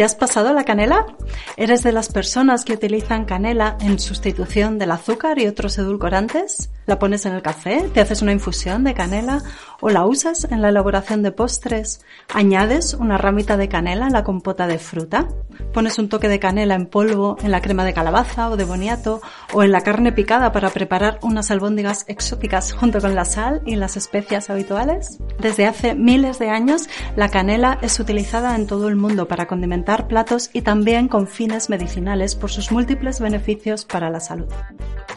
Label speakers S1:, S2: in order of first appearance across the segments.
S1: ¿Te has pasado la canela? ¿Eres de las personas que utilizan canela en sustitución del azúcar y otros edulcorantes? ¿La pones en el café? ¿Te haces una infusión de canela? ¿O la usas en la elaboración de postres? ¿Añades una ramita de canela en la compota de fruta? ¿Pones un toque de canela en polvo en la crema de calabaza o de boniato o en la carne picada para preparar unas albóndigas exóticas junto con la sal y las especias habituales? Desde hace miles de años, la canela es utilizada en todo el mundo para condimentar platos y también con fines medicinales por sus múltiples beneficios para la salud.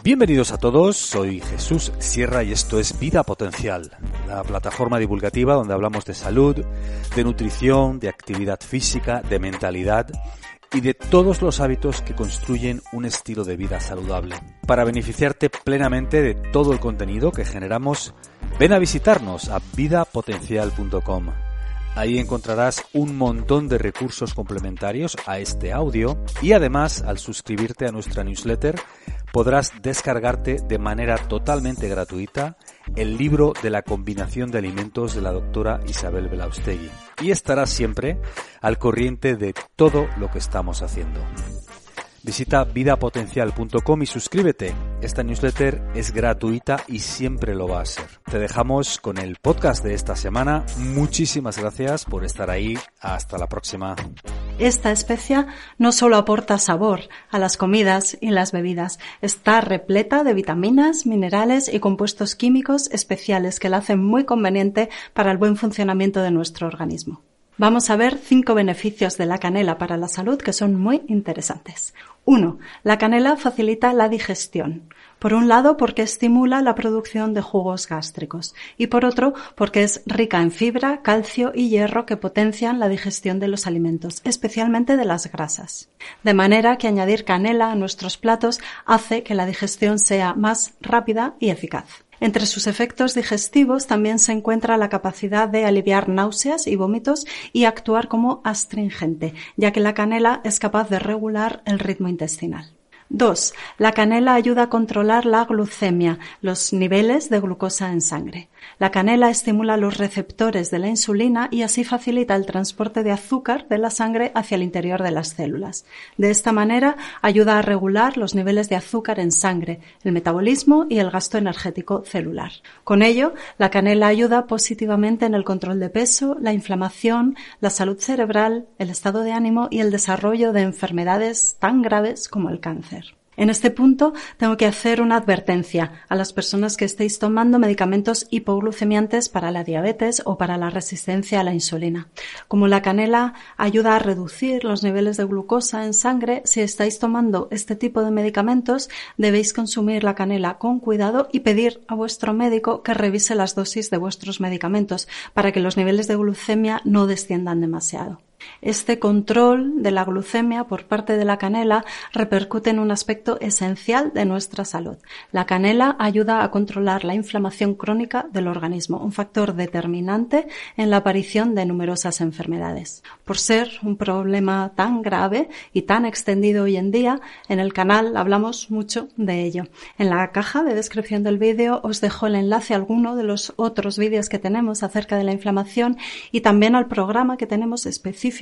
S2: Bienvenidos a todos, soy Jesús Sierra y esto es Vida Potencial, la plataforma divulgativa donde hablamos de salud, de nutrición, de actividad física, de mentalidad y de todos los hábitos que construyen un estilo de vida saludable. Para beneficiarte plenamente de todo el contenido que generamos, ven a visitarnos a vidapotencial.com. Ahí encontrarás un montón de recursos complementarios a este audio y además al suscribirte a nuestra newsletter podrás descargarte de manera totalmente gratuita el libro de la combinación de alimentos de la doctora Isabel Belaustegui y estarás siempre al corriente de todo lo que estamos haciendo. Visita vidapotencial.com y suscríbete. Esta newsletter es gratuita y siempre lo va a ser. Te dejamos con el podcast de esta semana. Muchísimas gracias por estar ahí. Hasta la próxima.
S1: Esta especia no solo aporta sabor a las comidas y las bebidas, está repleta de vitaminas, minerales y compuestos químicos especiales que la hacen muy conveniente para el buen funcionamiento de nuestro organismo. Vamos a ver cinco beneficios de la canela para la salud que son muy interesantes. 1. La canela facilita la digestión. Por un lado, porque estimula la producción de jugos gástricos y por otro, porque es rica en fibra, calcio y hierro que potencian la digestión de los alimentos, especialmente de las grasas. De manera que añadir canela a nuestros platos hace que la digestión sea más rápida y eficaz. Entre sus efectos digestivos también se encuentra la capacidad de aliviar náuseas y vómitos y actuar como astringente, ya que la canela es capaz de regular el ritmo intestinal. 2. La canela ayuda a controlar la glucemia, los niveles de glucosa en sangre. La canela estimula los receptores de la insulina y así facilita el transporte de azúcar de la sangre hacia el interior de las células. De esta manera ayuda a regular los niveles de azúcar en sangre, el metabolismo y el gasto energético celular. Con ello, la canela ayuda positivamente en el control de peso, la inflamación, la salud cerebral, el estado de ánimo y el desarrollo de enfermedades tan graves como el cáncer. En este punto tengo que hacer una advertencia a las personas que estéis tomando medicamentos hipoglucemiantes para la diabetes o para la resistencia a la insulina. Como la canela ayuda a reducir los niveles de glucosa en sangre, si estáis tomando este tipo de medicamentos debéis consumir la canela con cuidado y pedir a vuestro médico que revise las dosis de vuestros medicamentos para que los niveles de glucemia no desciendan demasiado. Este control de la glucemia por parte de la canela repercute en un aspecto esencial de nuestra salud. La canela ayuda a controlar la inflamación crónica del organismo, un factor determinante en la aparición de numerosas enfermedades. Por ser un problema tan grave y tan extendido hoy en día, en el canal hablamos mucho de ello. En la caja de descripción del vídeo os dejo el enlace a alguno de los otros vídeos que tenemos acerca de la inflamación y también al programa que tenemos específico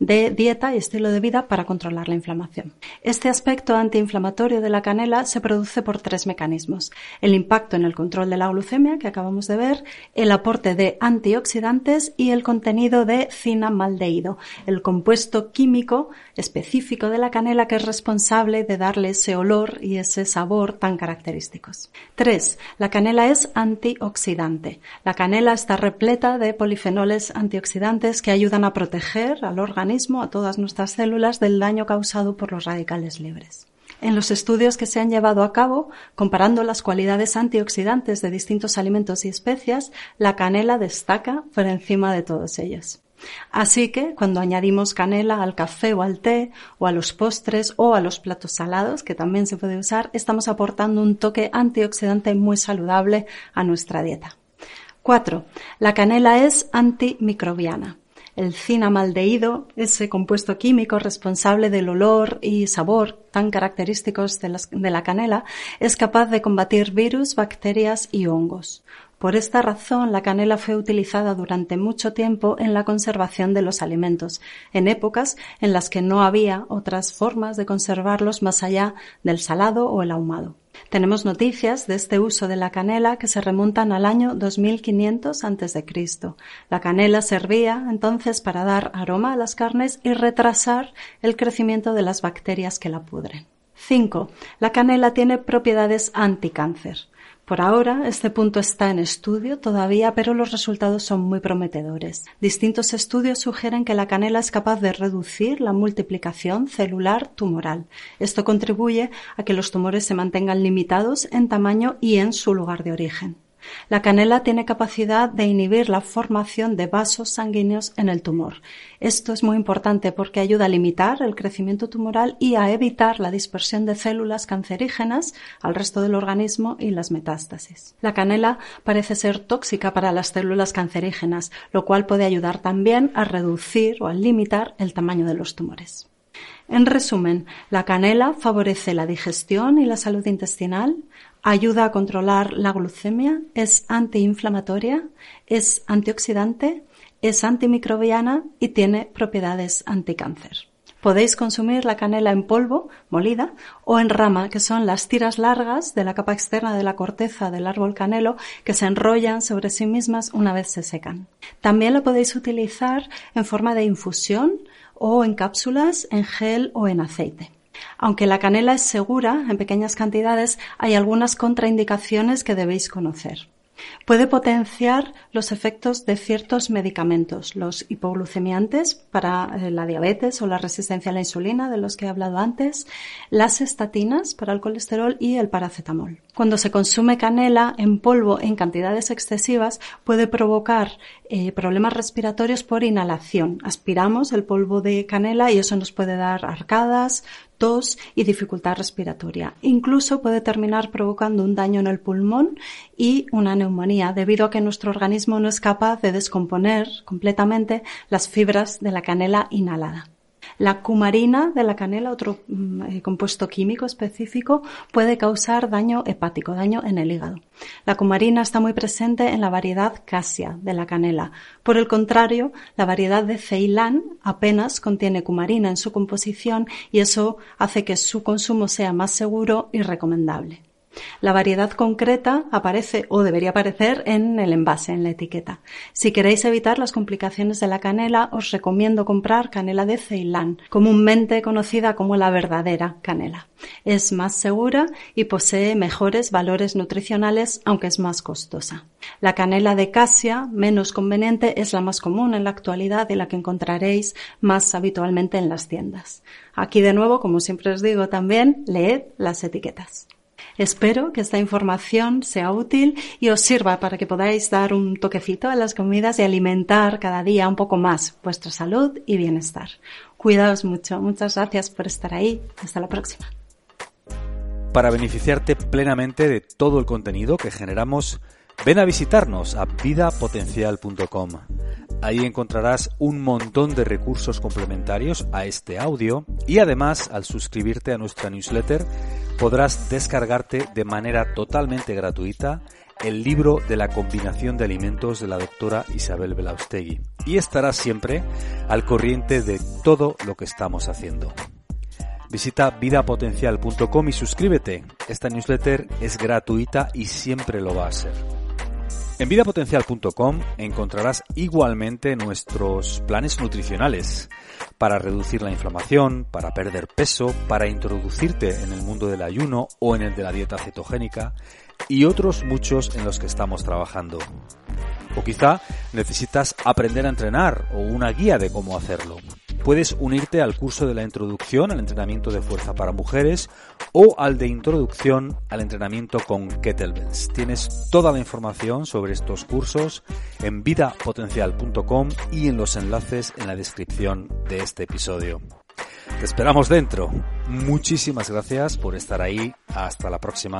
S1: de dieta y estilo de vida para controlar la inflamación. Este aspecto antiinflamatorio de la canela se produce por tres mecanismos. El impacto en el control de la glucemia, que acabamos de ver, el aporte de antioxidantes y el contenido de cinamaldehído, el compuesto químico específico de la canela que es responsable de darle ese olor y ese sabor tan característicos. 3. La canela es antioxidante. La canela está repleta de polifenoles antioxidantes que ayudan a proteger al organismo, a todas nuestras células, del daño causado por los radicales libres. En los estudios que se han llevado a cabo, comparando las cualidades antioxidantes de distintos alimentos y especias, la canela destaca por encima de todos ellos. Así que cuando añadimos canela al café o al té o a los postres o a los platos salados, que también se puede usar, estamos aportando un toque antioxidante muy saludable a nuestra dieta. 4. La canela es antimicrobiana. El cinamaldehído, ese compuesto químico responsable del olor y sabor tan característicos de, de, la canela, es capaz de combatir virus, bacterias y hongos. Por esta razón, la canela fue utilizada durante mucho tiempo en la conservación de los alimentos, en épocas en las que no había otras formas de conservarlos más allá del salado o el ahumado. Tenemos noticias de este uso de la canela que se remontan al año 2500 a.C. La canela servía entonces para dar aroma a las carnes y retrasar el crecimiento de las bacterias que la pudren. 5. La canela tiene propiedades anticáncer. Por ahora, este punto está en estudio todavía, pero los resultados son muy prometedores. Distintos estudios sugieren que la canela es capaz de reducir la multiplicación celular tumoral. Esto contribuye a que los tumores se mantengan limitados en tamaño y en su lugar de origen. La canela tiene capacidad de inhibir la formación de vasos sanguíneos en el tumor. Esto es muy importante porque ayuda a limitar el crecimiento tumoral y a evitar la dispersión de células cancerígenas al resto del organismo y las metástasis. La canela parece ser tóxica para las células cancerígenas, lo cual puede ayudar también a reducir o a limitar el tamaño de los tumores. En resumen, la canela favorece la digestión y la salud intestinal, ayuda a controlar la glucemia, es antiinflamatoria, es antioxidante, es antimicrobiana y tiene propiedades anticáncer. Podéis consumir la canela en polvo, molida, o en rama, que son las tiras largas de la capa externa de la corteza del árbol canelo que se enrollan sobre sí mismas una vez se secan. También lo podéis utilizar en forma de infusión o en cápsulas, en gel o en aceite. Aunque la canela es segura en pequeñas cantidades, hay algunas contraindicaciones que debéis conocer. Puede potenciar los efectos de ciertos medicamentos, los hipoglucemiantes para eh, la diabetes o la resistencia a la insulina, de los que he hablado antes, las estatinas para el colesterol y el paracetamol. Cuando se consume canela en polvo en cantidades excesivas, puede provocar eh, problemas respiratorios por inhalación. Aspiramos el polvo de canela y eso nos puede dar arcadas, tos y dificultad respiratoria. Incluso puede terminar provocando un daño en el pulmón y una neumonía debido a que nuestro organismo no es capaz de descomponer completamente las fibras de la canela inhalada. La cumarina de la canela, otro mm, eh, compuesto químico específico, puede causar daño hepático, daño en el hígado. La cumarina está muy presente en la variedad casia de la canela. Por el contrario, la variedad de Ceilán apenas contiene cumarina en su composición y eso hace que su consumo sea más seguro y recomendable. La variedad concreta aparece o debería aparecer en el envase, en la etiqueta. Si queréis evitar las complicaciones de la canela, os recomiendo comprar canela de Ceilán, comúnmente conocida como la verdadera canela. Es más segura y posee mejores valores nutricionales, aunque es más costosa. La canela de casia, menos conveniente, es la más común en la actualidad y la que encontraréis más habitualmente en las tiendas. Aquí de nuevo, como siempre os digo también, leed las etiquetas. Espero que esta información sea útil y os sirva para que podáis dar un toquecito a las comidas y alimentar cada día un poco más vuestra salud y bienestar. Cuidaos mucho. Muchas gracias por estar ahí. Hasta la próxima.
S2: Para beneficiarte plenamente de todo el contenido que generamos, ven a visitarnos a vidapotencial.com. Ahí encontrarás un montón de recursos complementarios a este audio y además al suscribirte a nuestra newsletter podrás descargarte de manera totalmente gratuita el libro de la combinación de alimentos de la doctora Isabel Belaustegui y estarás siempre al corriente de todo lo que estamos haciendo. Visita vidapotencial.com y suscríbete. Esta newsletter es gratuita y siempre lo va a ser. En vidapotencial.com encontrarás igualmente nuestros planes nutricionales para reducir la inflamación, para perder peso, para introducirte en el mundo del ayuno o en el de la dieta cetogénica y otros muchos en los que estamos trabajando. O quizá necesitas aprender a entrenar o una guía de cómo hacerlo puedes unirte al curso de la introducción al entrenamiento de fuerza para mujeres o al de introducción al entrenamiento con kettlebells. Tienes toda la información sobre estos cursos en vidapotencial.com y en los enlaces en la descripción de este episodio. Te esperamos dentro. Muchísimas gracias por estar ahí. Hasta la próxima.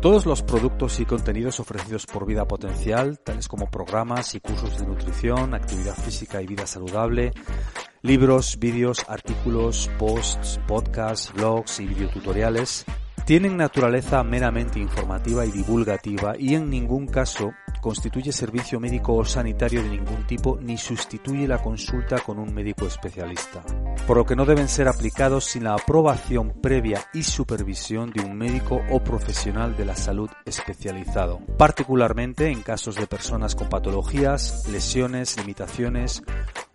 S2: Todos los productos y contenidos ofrecidos por Vida Potencial, tales como programas y cursos de nutrición, actividad física y vida saludable, libros, vídeos, artículos, posts, podcasts, blogs y videotutoriales, tienen naturaleza meramente informativa y divulgativa y en ningún caso constituye servicio médico o sanitario de ningún tipo ni sustituye la consulta con un médico especialista, por lo que no deben ser aplicados sin la aprobación previa y supervisión de un médico o profesional de la salud especializado, particularmente en casos de personas con patologías, lesiones, limitaciones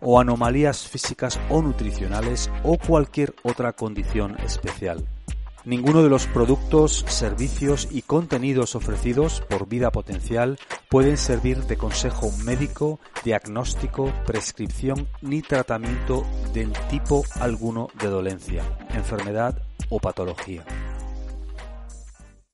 S2: o anomalías físicas o nutricionales o cualquier otra condición especial. Ninguno de los productos, servicios y contenidos ofrecidos por Vida Potencial pueden servir de consejo médico, diagnóstico, prescripción ni tratamiento del tipo alguno de dolencia, enfermedad o patología.